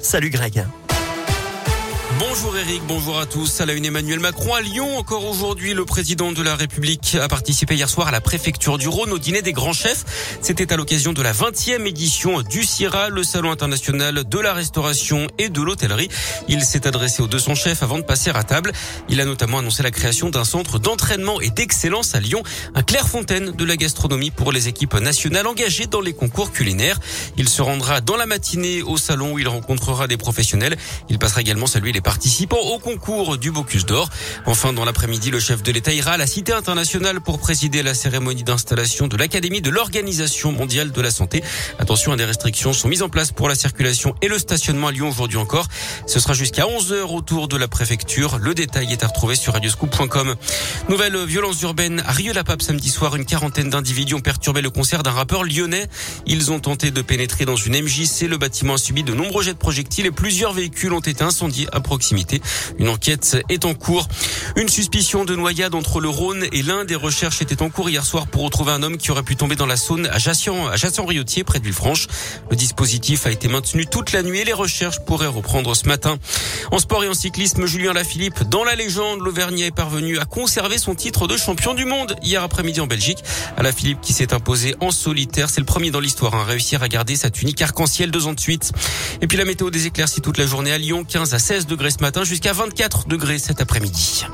Salut Greg. Bonjour Eric, bonjour à tous. À la une Emmanuel Macron à Lyon. Encore aujourd'hui, le président de la République a participé hier soir à la préfecture du Rhône au dîner des grands chefs. C'était à l'occasion de la 20e édition du CIRA, le salon international de la restauration et de l'hôtellerie. Il s'est adressé aux 200 chefs avant de passer à table. Il a notamment annoncé la création d'un centre d'entraînement et d'excellence à Lyon, un Clairefontaine de la gastronomie pour les équipes nationales engagées dans les concours culinaires. Il se rendra dans la matinée au salon où il rencontrera des professionnels. Il passera également saluer les participants au concours du Bocuse d'Or. Enfin, dans l'après-midi, le chef de l'État ira à la Cité internationale pour présider la cérémonie d'installation de l'Académie de l'Organisation mondiale de la santé. Attention, des restrictions sont mises en place pour la circulation et le stationnement à Lyon aujourd'hui encore. Ce sera jusqu'à 11h autour de la préfecture. Le détail est à retrouver sur radioscoop.com. Nouvelle violence urbaine à Rieux-la-Pape samedi soir. Une quarantaine d'individus ont perturbé le concert d'un rappeur lyonnais. Ils ont tenté de pénétrer dans une MJC. Le bâtiment a subi de nombreux jets de projectiles et plusieurs véhicules ont été incendiés à proximité. Une enquête est en cours. Une suspicion de noyade entre le Rhône et l'un des recherches était en cours hier soir pour retrouver un homme qui aurait pu tomber dans la Saône à Jassian, à Jassan-Riotier, près de Villefranche. Le dispositif a été maintenu toute la nuit et les recherches pourraient reprendre ce matin. En sport et en cyclisme, Julien Lafilippe, dans la légende, l'Auvergnat est parvenu à conserver son titre de champion du monde hier après-midi en Belgique. La Philippe qui s'est imposé en solitaire, c'est le premier dans l'histoire à réussir à garder sa tunique arc-en-ciel deux ans de suite. Et puis la météo des éclaircies toute la journée à Lyon, 15 à 16 degrés ce matin jusqu'à 24 degrés cet après-midi.